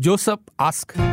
Joseph ask.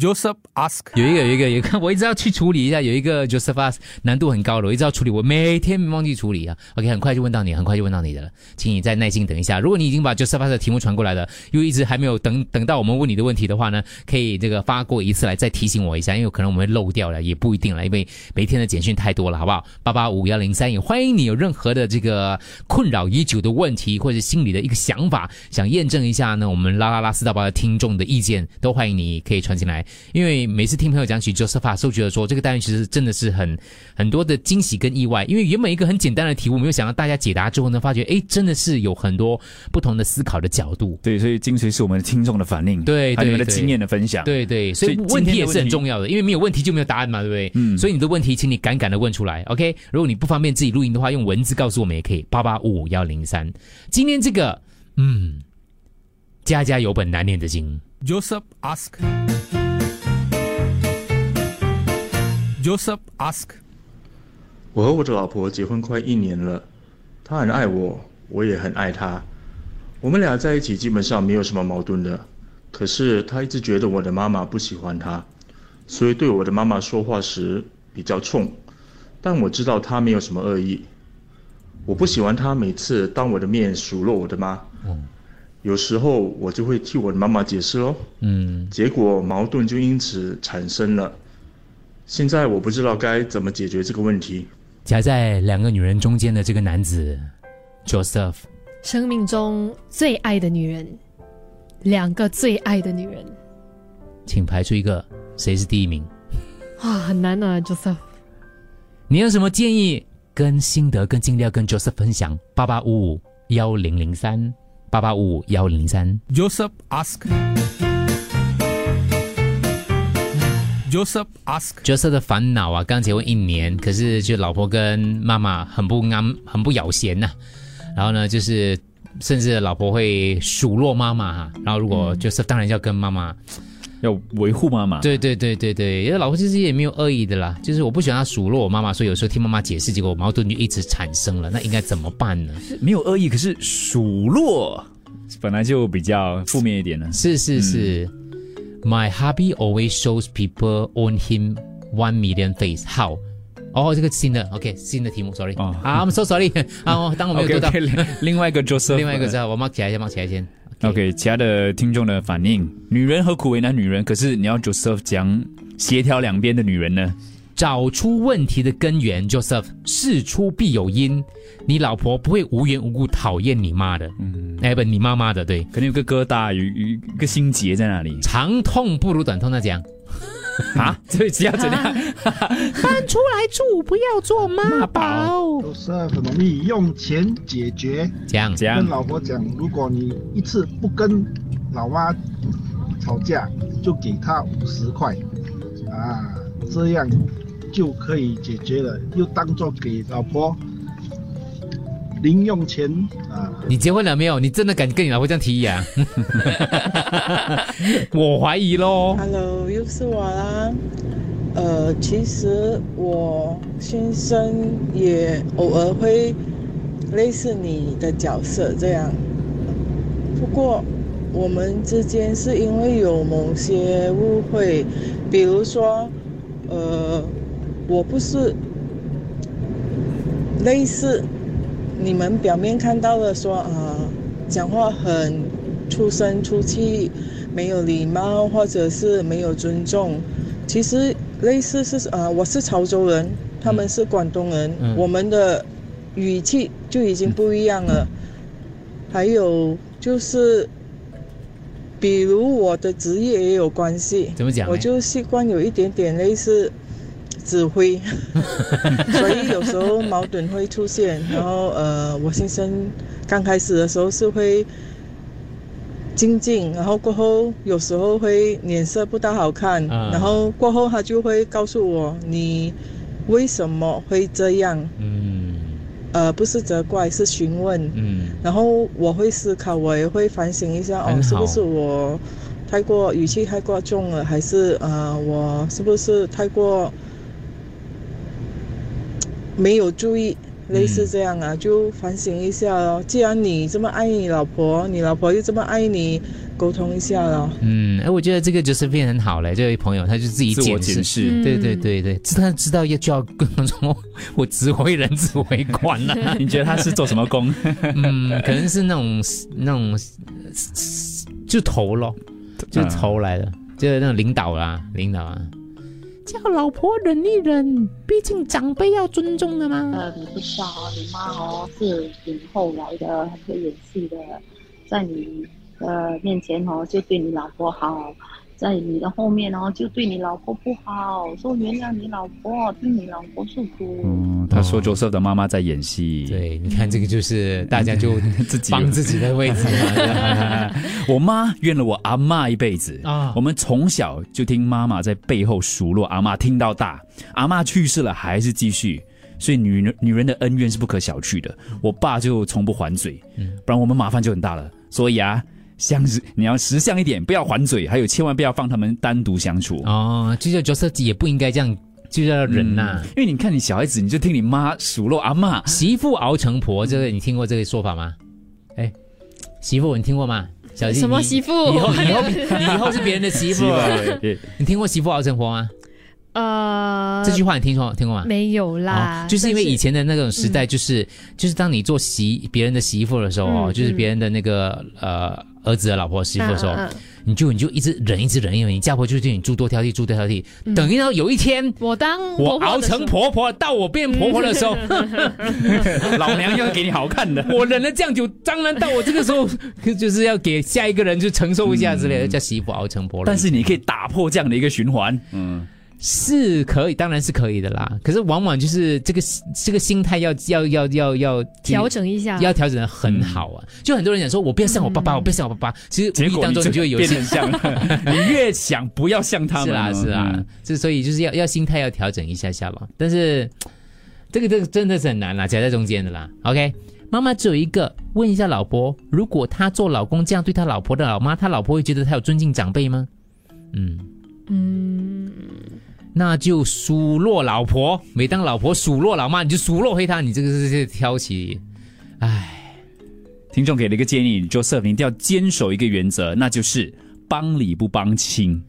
Joseph ask. 有一个，有一个，有一个，我一直要去处理一下。有一个 Joseph ask 难度很高的，我一直要处理，我每天忘记处理啊。OK，很快就问到你，很快就问到你的了，请你再耐心等一下。如果你已经把 Joseph ask 的题目传过来了，又一直还没有等等到我们问你的问题的话呢，可以这个发过一次来再提醒我一下，因为可能我们会漏掉了，也不一定了，因为每天的简讯太多了，好不好？八八五幺零三，也欢迎你有任何的这个困扰已久的问题，或者心里的一个想法，想验证一下呢，我们拉拉拉四大八的听众的意见，都欢迎你可以传进来，因为每次听朋友讲起 Joseph，都觉得说这个单元其实真的是很很多的惊喜跟意外，因为原本一个很简单的题目，没有想到大家解答之后呢，发觉哎，真的是有很多不同的思考的角度。对，所以精髓是我们的听众的反应，对，还有你们的对经验的分享。对对，所以所以问题也是很重要的，因为没有问题就没有答案嘛，对不对？嗯，所以你的问题，请你敢敢的问出来，OK？如果你不方便自己录音的话，用文字告诉我们也可以，八八五五幺零三。今天这个，嗯，家家有本难念的经。Joseph ask. Joseph ask. 我和我的老婆结婚快一年了，她很爱我，我也很爱她。我们俩在一起基本上没有什么矛盾的。可是她一直觉得我的妈妈不喜欢她，所以对我的妈妈说话时比较冲。但我知道她没有什么恶意。我不喜欢她每次当我的面数落我的妈。嗯有时候我就会替我的妈妈解释喽。嗯，结果矛盾就因此产生了。现在我不知道该怎么解决这个问题。夹在两个女人中间的这个男子，Joseph，生命中最爱的女人，两个最爱的女人，请排出一个谁是第一名？哇，很难啊，Joseph。你有什么建议跟心得跟经历要跟 Joseph 分享？八八五五幺零零三，八八五五幺零零三。Joseph ask. Joseph ask. Joseph 的烦恼啊，刚结婚一年，可是就老婆跟妈妈很不安，很不咬弦呐、然后呢，就是甚至老婆会数落妈妈哈、然后如果 Joseph 当然要跟妈妈，要维护妈妈。对对对对对，因为老婆其实也没有恶意的啦，就是我不喜欢她数落我妈妈，所以有时候听妈妈解释，结果矛盾就一直产生了，那应该怎么办呢？没有恶意，可是数落本来就比较负面一点呢。是是是、y hubby always shows people on him one million face how。哦，这个新的，OK，新的题目，sorry，哦啊、i m so sorry，啊，哦当我没有读到另另外一个 Joseph，另外一个是吧我 mark 起来先，mark 起来先。OK，其他的听众的反应，女人何苦为难女人？可是你要 Joseph 讲协调两边的女人呢？找出问题的根源，Joseph，事出必有因。你老婆不会无缘无故讨厌你妈的，嗯，哎不，你妈妈的，对，肯定有个疙瘩，有有一个心结在那里长痛不如短痛，那讲 啊？所以只要怎样？搬出来住，不要做妈宝，都是很容易用钱解决。讲怎样跟？老婆讲，如果你一次不跟老妈吵架，就给她五十块，啊，这样就可以解决了，又当做给老婆零用钱啊。你结婚了没有？你真的敢跟你老婆这样提议啊？我怀疑喽。Hello，又是我啦。呃，其实我先生也偶尔会类似你的角色这样，不过我们之间是因为有某些误会，比如说，呃，我不是类似你们表面看到的说啊、讲话很出声出气，没有礼貌，或者是没有尊重。其实类似是啊、我是潮州人，他们是广东人，嗯我们的语气就已经不一样了。还有就是，比如我的职业也有关系，怎么讲我就习惯有一点点类似指挥，所以有时候矛盾会出现。然后呃，我先生刚开始的时候是会静静，然后过后有时候会脸色不大好看，啊。然后过后他就会告诉我你为什么会这样，嗯。呃，不是责怪，是询问。嗯。然后我会思考，我也会反省一下，哦，是不是我太过语气太过重了，还是呃，我是不是太过没有注意类似这样啊，就反省一下咯。既然你这么爱你老婆，你老婆又这么爱你，沟通一下咯。嗯，哎，我觉得这个就是变很好嘞。这位朋友他就自己自我检视，检视。对对对对，知道知道要就要跟我只为人只为官了。你觉得他是做什么工？嗯，可能是那种那种就头咯，就头来的，就是那种领导啦，领导啊，叫老婆忍一忍，毕竟长辈要尊重的嘛。呃，你不知道，你妈哦是挺后来的，很会演戏的，在你呃面前哦就对你老婆好，在你的后面哦就对你老婆不好，说原谅你老婆，听你老婆诉苦。嗯，他说 Joseph 的妈妈在演戏。对，你看这个就是大家就自己帮自己的位置嘛。我妈怨了我阿妈一辈子啊我们从小就听妈妈在背后数落阿妈，听到大。阿妈去世了还是继续，所以女人女人的恩怨是不可小觑的。我爸就从不还嘴，不然我们麻烦就很大了。所以啊，相你要识相一点，不要还嘴，还有千万不要放他们单独相处。哦，就叫角色也不应该这样，就叫忍呐、因为你看你小孩子，你就听你妈数落阿妈，媳妇熬成婆，这个你听过这个说法吗？哎，媳妇你听过吗？小金什么媳妇以后以后你 以后是别人的媳妇，你听过媳妇熬成婆吗？呃，这句话你听说听过吗？没有啦，哦，就是因为以前的那种时代，就是、就是当你做媳别人的媳妇的时候哦，嗯就是别人的那个呃儿子的老婆媳妇的时候，嗯嗯嗯你就你就一直忍一直忍，因为你嫁婆就对你诸多挑剔，诸多挑剔。等一到有一天。我当我熬成婆婆，到我变婆婆的时候，老娘要给你好看的。我忍了这样久，当然到我这个时候，就是要给下一个人就承受一下之类的，叫媳妇熬成婆了。但是你可以打破这样的一个循环，嗯，是可以，当然是可以的啦。可是往往就是这个这个心态要要要要要调整一下，要调整的很好啊。就很多人讲说，我不要像我爸爸，我不要像我爸爸。其实无结果意当中你就会有些变像，你越想不要像他们，是啦是啦嗯，之所以就是要要心态要调整一下下吧。但是这个这个真的是很难啦，夹在中间的啦。OK。妈妈只有一个，问一下老婆，如果他做老公这样对他老婆的老妈，他老婆会觉得他有尊敬长辈吗？嗯，嗯，那就数落老婆。每当老婆数落老妈，你就数落回她，你这个是是挑起，唉，听众给了一个建议，Joseph，你一定要坚守一个原则，那就是帮理不帮亲。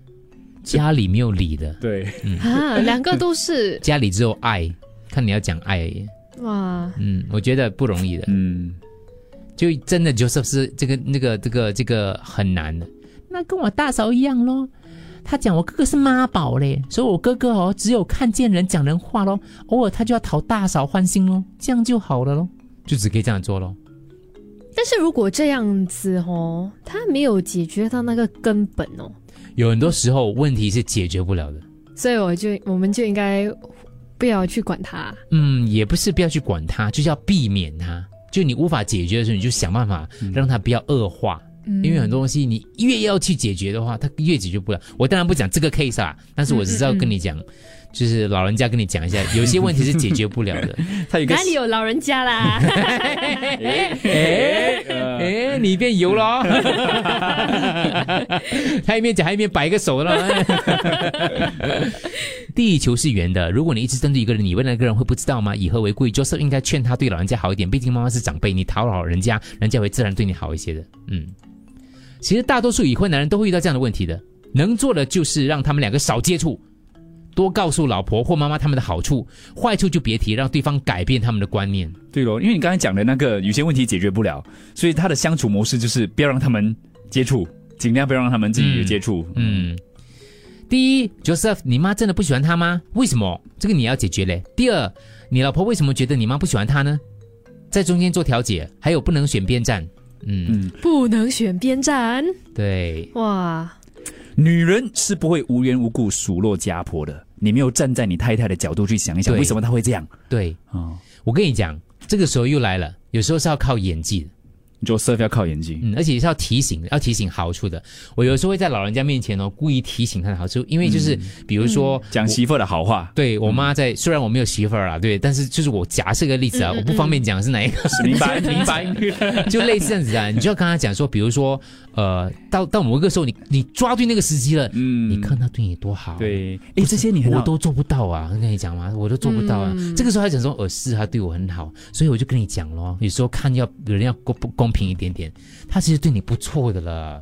家里没有理的，对，啊，两个都是家里只有爱，看你要讲爱而已。哇，嗯，我觉得不容易的。嗯，就真的 Joseph 是这个那个这个这个很难的。那跟我大嫂一样咯，他讲我哥哥是妈宝嘞，所以我哥哥哦只有看见人讲人话咯，偶尔他就要讨大嫂欢心咯，这样就好了咯，就只可以这样做咯。但是如果这样子哦，他没有解决到那个根本哦，有很多时候问题是解决不了的。所以我就我们就应该不要去管他。嗯，也不是不要去管他，就是要避免他。就你无法解决的时候，你就想办法让他不要恶化。嗯因为很多东西你越要去解决的话，它越解决不了。我当然不讲这个 case 啊，但是我只是要跟你讲，就是老人家跟你讲一下，有些问题是解决不了的。哪里有老人家啦？哎哎，你变油了哦，他一边讲，还一边摆一个手了。地球是圆的，如果你一直针对一个人，你问那个人会不知道吗？以和为贵，Joseph 应该劝他对老人家好一点，毕竟妈妈是长辈，你讨好人家，人家会自然对你好一些的。嗯，其实大多数已婚男人都会遇到这样的问题的，能做的就是让他们两个少接触。多告诉老婆或妈妈他们的好处，坏处就别提，让对方改变他们的观念。对咯，因为你刚才讲的那个有些问题解决不了，所以他的相处模式就是不要让他们接触，尽量不要让他们自己有接触。嗯，第一，Joseph，你妈真的不喜欢他吗？为什么？这个你要解决嘞。第二，你老婆为什么觉得你妈不喜欢他呢？在中间做调解，还有不能选边站。嗯，嗯，不能选边站。对，哇！女人是不会无缘无故数落家婆的，你没有站在你太太的角度去想一想，为什么她会这样？对，哦，我跟你讲，这个时候又来了，有时候是要靠演技的。Joseph 要靠眼睛。嗯，而且是要提醒，要提醒好处的。我有时候会在老人家面前哦，故意提醒他的好处，因为就是比如说。讲媳妇的好话，对我妈在，虽然我没有媳妇儿啊，对，但是就是我假设个例子啊，我不方便讲是哪一个，明白。明白，就类似这样子啊，你就要跟他讲说，比如说，呃，到到某一个时候，你你抓对那个时机了，嗯，你看他对你多好，对，哎，这些你我都做不到啊，跟你讲嘛，我都做不到啊。这个时候他讲说，呃，是他对我很好，所以我就跟你讲咯，有时候看要有人要公不公平一点点，他其实对你不错的了。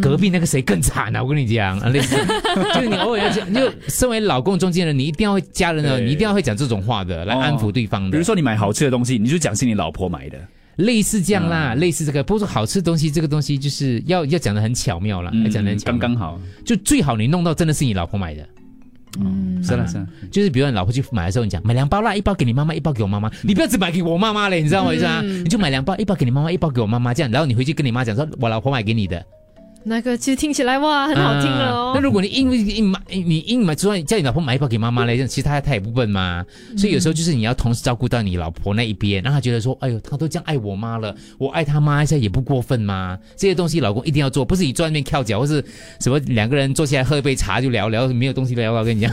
隔壁那个谁更惨啊！我跟你讲，类似，就是你偶尔要讲，就身为老公中间人，你一定要会家人的，你一定要会讲这种话的，来安抚对方的。比如说你买好吃的东西，你就讲是你老婆买的，类似这样啦，类似这个。不过说好吃的东西，这个东西就是要要讲的很巧妙了，要讲的很刚刚好，就最好你弄到真的是你老婆买的。嗯，是了是了，就是比如你老婆去买的时候，你讲买两包啦，一包给你妈妈，一包给我妈妈，你不要只买给我妈妈嘞，你知道我意思啊？你就买两包，一包给你妈妈，一包给我妈妈，这样，然后你回去跟你妈讲说，我老婆买给你的。那个其实听起来哇，很好听哦。那如果你硬硬买，你硬买，就算叫你老婆买一包给妈妈嘞，其实她她也不笨嘛。所以有时候就是你要同时照顾到你老婆那一边，让她觉得说，哎呦，她都这样爱我妈了，我爱她妈一下也不过分嘛。这些东西老公一定要做，不是你坐在那边翘脚，或是什么两个人坐下来喝一杯茶就聊聊，没有东西聊。我跟你讲，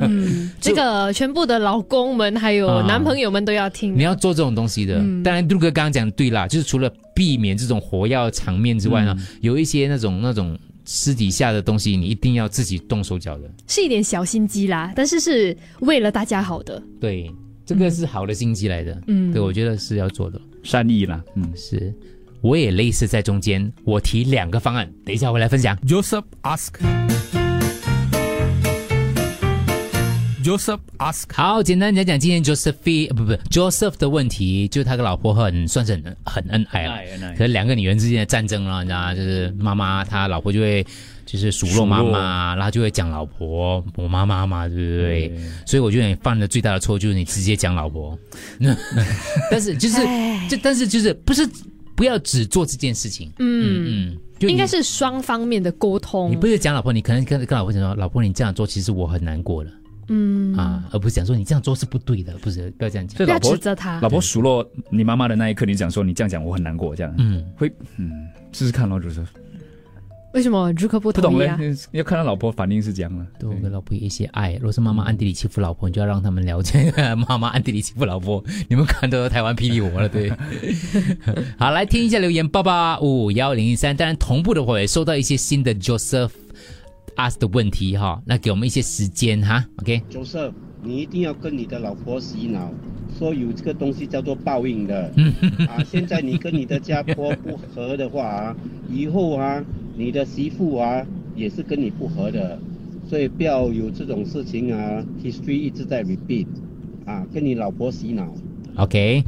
嗯，这个全部的老公们还有男朋友们都要听。你要做这种东西的。当然，杜哥刚刚讲对啦，就是除了。避免这种火药场面之外呢，有一些那种那种私底下的东西，你一定要自己动手脚的，是一点小心机啦，但是是为了大家好的。对，这个是好的心机来的。嗯，对，我觉得是要做的善意啦。嗯，是，我也类似在中间，我提两个方案，等一下我来分享。Joseph ask。Joseph ask，好，简单讲讲今天 Joseph 不不 Joseph 的问题，就是他跟老婆很算是很很恩爱啊，可是两个女人之间的战争了，你知道吗？就是妈妈他老婆就会就是数落妈妈，然后就会讲老婆我妈妈嘛，对不对？所以我觉得你犯的最大的错就是你直接讲老婆，但是就是就但是就是不是不要只做这件事情，嗯。嗯，应该是双方面的沟通。你不是讲老婆，你可能跟跟老婆讲说，老婆你这样做，其实我很难过了。嗯啊，而不是讲说你这样做是不对的，不是不要这样讲，不要指责他。老婆数落你妈妈的那一刻，你讲说你这样讲我很难过，这样嗯会嗯试试看咯，就是为什么如可不同意啊？要看他老婆反应是怎样了，多给老婆一些爱。如果是妈妈暗地里欺负老婆，你就要让他们了解妈妈暗地里欺负老婆。你们看到台湾霹雳我了，对。好，来听一下留言，八八五幺零一三。当然同步的话也收到一些新的 Joseph。Ask 的问题哈，那给我们一些时间哈，OK。Joseph，你一定要跟你的老婆洗脑，说有这个东西叫做报应的。啊，现在你跟你的家婆不和的话啊，以后啊，你的媳妇啊也是跟你不和的，所以不要有这种事情啊。History 一直在 repeat，啊，跟你老婆洗脑。OK。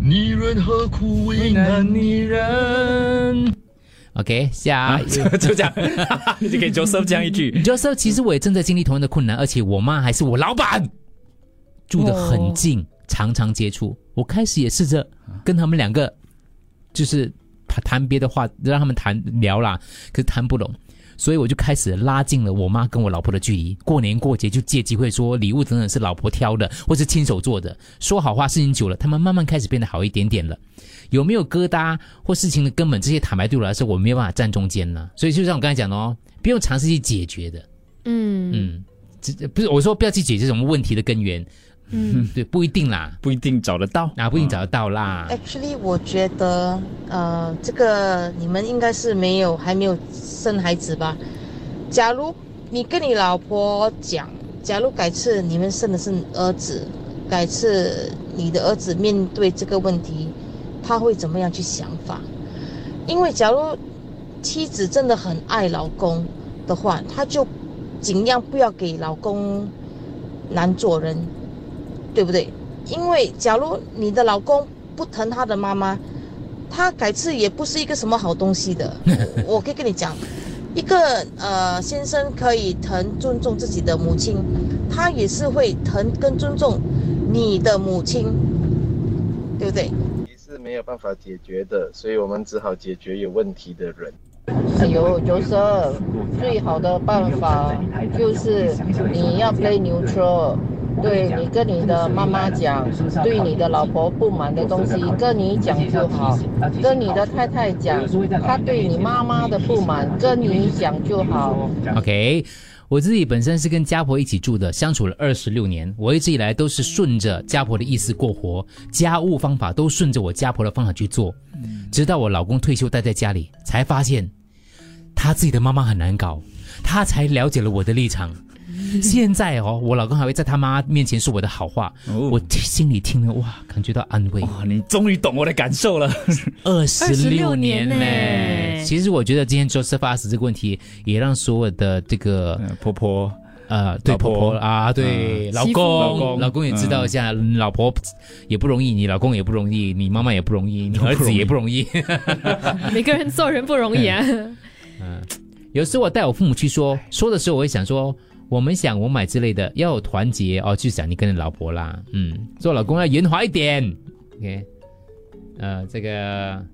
女人何苦为难女人？OK，下 就这样，你就给 Joseph 讲一句。Joseph，其实我也正在经历同样的困难，而且我妈还是我老板，住得很近，常常接触。我开始也试着跟他们两个，就是谈谈别的话，让他们谈聊啦，可是谈不拢。所以我就开始拉近了我妈跟我老婆的距离。过年过节就借机会说礼物等等是老婆挑的，或是亲手做的。说好话，事情久了，他们慢慢开始变得好一点点了。有没有疙瘩或事情的根本，这些坦白对我来说，我没有办法站中间呢。所以就像我刚才讲的哦，不用尝试去解决的。嗯嗯，这不是我说不要去解决什么问题的根源。嗯，对，不一定啦，不一定找得到，啊，不一定找得到啦。Actually，我觉得，呃，这个你们应该是没有还没有生孩子吧？假如你跟你老婆讲，假如改次你们生的是儿子，改次你的儿子面对这个问题，他会怎么样去想法？因为假如妻子真的很爱老公的话，他就尽量不要给老公难做人。对不对？因为假如你的老公不疼他的妈妈，他改次也不是一个什么好东西的。我可以跟你讲，一个呃先生可以疼尊重自己的母亲，他也是会疼跟尊重你的母亲，对不对？也是没有办法解决的，所以我们只好解决有问题的人。哎呦，就是最好的办法就是你要 play neutral。对你跟你的妈妈讲，对你的老婆不满的东西跟你讲就好，跟你的太太讲，她对你妈妈的不满跟你讲就好。OK，我自己本身是跟家婆一起住的，相处了二十六年。我一直以来都是顺着家婆的意思过活，家务方法都顺着我家婆的方法去做。直到我老公退休待在家里，才发现他自己的妈妈很难搞，他才了解了我的立场。现在哦，我老公还会在他妈面前说我的好话，我心里听了哇，感觉到安慰。哇，你终于懂我的感受了。二十六年呢呢。其实我觉得今天 Joseph ask 这个问题，也让所有的这个呃婆婆，呃，对婆婆婆啊，对、嗯老公，老公也知道一下，老婆也不容易，你老公也不容易，你妈妈也不容易，你儿子也不容易。每个人做人不容易啊。嗯有时候我带我父母去说，说的时候我会想说，我们想我买之类的要有团结哦，就想你跟你老婆啦，嗯，做老公要圆滑一点，OK，呃，这个，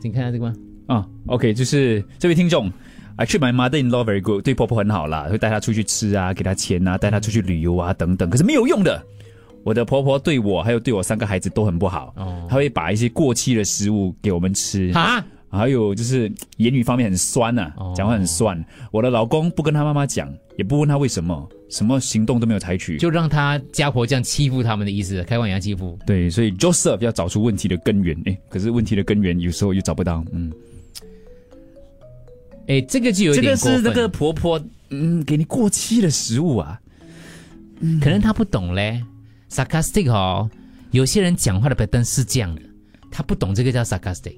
请看下这个吗？啊，OK，就是这位听众。Actually, my mother-in-law very good，对婆婆很好啦，会带她出去吃啊，给她钱啊，带她出去旅游啊，等等。可是没有用的，我的婆婆对我还有对我三个孩子都很不好。哦她会把一些过期的食物给我们吃，啊，还有就是言语方面很酸呐、哦讲话很酸。我的老公不跟他妈妈讲，也不问他为什么，什么行动都没有采取。就让他家婆这样欺负他们的意思，开玩笑欺负。对，所以 Joseph 要找出问题的根源。诶，可是问题的根源有时候又找不到。嗯，哎，这个就有这点是那个婆婆，嗯，给你过期的食物啊。可能他不懂嘞。sarcastic 哦，有些人讲话的 pattern 是这样的，他不懂这个叫 sarcastic，、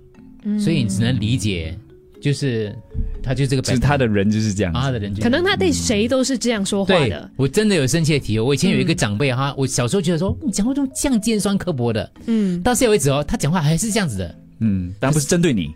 所以你只能理解，就是他就这个就是他的人就是这样他的人就可能他对谁都是这样说话对的，，我真的有深切的体会。我以前有一个长辈哈，我小时候觉得说你讲话都这样尖酸刻薄的，嗯，到现在为止哦，他讲话还是这样子的。嗯，当然不是针对你，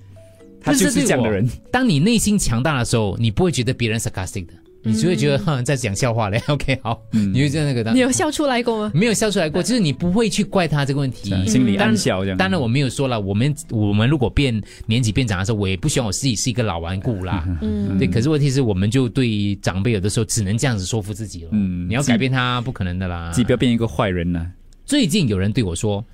他就是这样的人。当你内心强大的时候，你不会觉得别人 sarcastic 的，你就会觉得哼在讲笑话嘞。OK，好，嗯你就这样那个的。你有笑出来过吗？没有笑出来过，就是你不会去怪他这个问题，心里暗笑这样。当然我没有说了，我们我们如果变年纪变长的时候，我也不希望我自己是一个老顽固啦。嗯对，可是问题是，我们就对长辈有的时候只能这样子说服自己了。嗯你要改变他不可能的啦。自己不要变一个坏人呢、最近有人对我说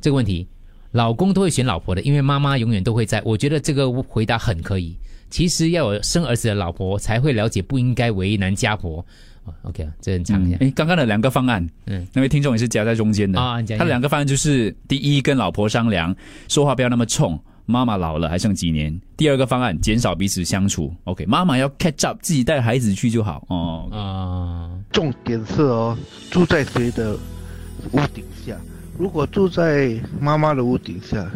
这个问题，老公都会选老婆的，因为妈妈永远都会在。我觉得这个回答很可以。其实要有生儿子的老婆才会了解不应该为难家婆。哦 OK 啊，这很长一下。哎，刚刚的两个方案，嗯嗯，那位听众也是夹在中间的啊他的两个方案就是：第一，跟老婆商量，说话不要那么冲，妈妈老了还剩几年；第二个方案，减少彼此相处。OK，妈妈要 catch up，自己带孩子去就好。哦，啊、重点是哦，住在谁的屋顶下？如果住在妈妈的屋顶下，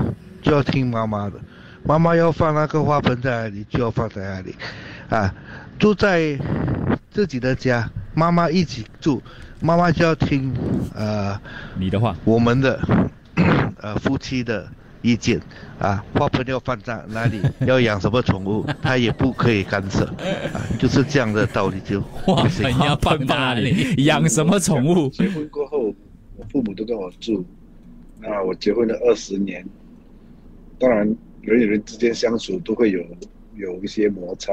就要听妈妈的。妈妈要放那个花盆在哪里，就要放在哪里。啊，住在自己的家，妈妈一起住，妈妈就要听呃你的话，我们的呃夫妻的意见啊，花盆要放在哪里，要养什么宠物，他也不可以干涉啊，就是这样的道理就花盆要放在哪里？养什么宠物？结婚过后，我父母都跟我住，那我结婚了二十年，当然人与人之间相处都会有有一些摩擦。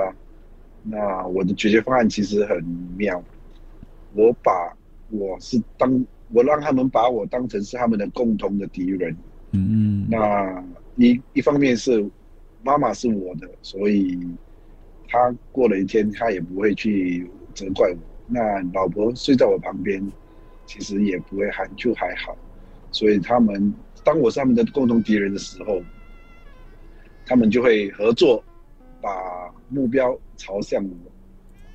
那我的解决方案其实很妙，我把我是当我让他们把我当成是他们的共同的敌人。嗯，那一一方面是妈妈是我的，所以她过了一天，她也不会去责怪我。那老婆睡在我旁边，其实也不会喊，就还好。所以他们当我是他们的共同敌人的时候，他们就会合作，把目标朝向我。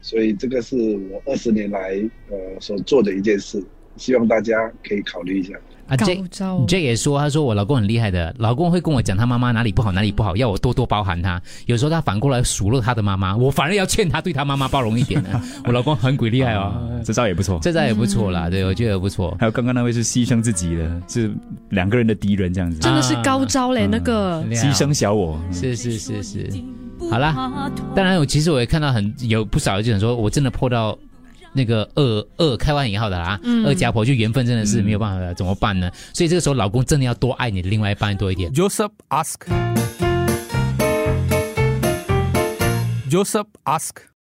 所以这个是我二十年来呃所做的一件事，希望大家可以考虑一下。啊高 J 招 J 也说，他说我老公很厉害的，老公会跟我讲他妈妈哪里不好哪里不好，要我多多包涵他。有时候他反过来数落他的妈妈，我反而要劝他对他妈妈包容一点呢。我老公很鬼厉害哦，这招也不错。这招也不错啦，对我觉得不错。还有刚刚那位是牺牲自己的，是两个人的敌人这样子，真的是高招嘞，那个牺牲小我。是是是是，好啦，当然我其实我也看到很有不少人就想说，我真的破到那个二二开完以后的啦，嗯二家婆就缘分真的是没有办法了，怎么办呢？所以这个时候老公真的要多爱你的另外一半多一点。Joseph ask. Joseph ask.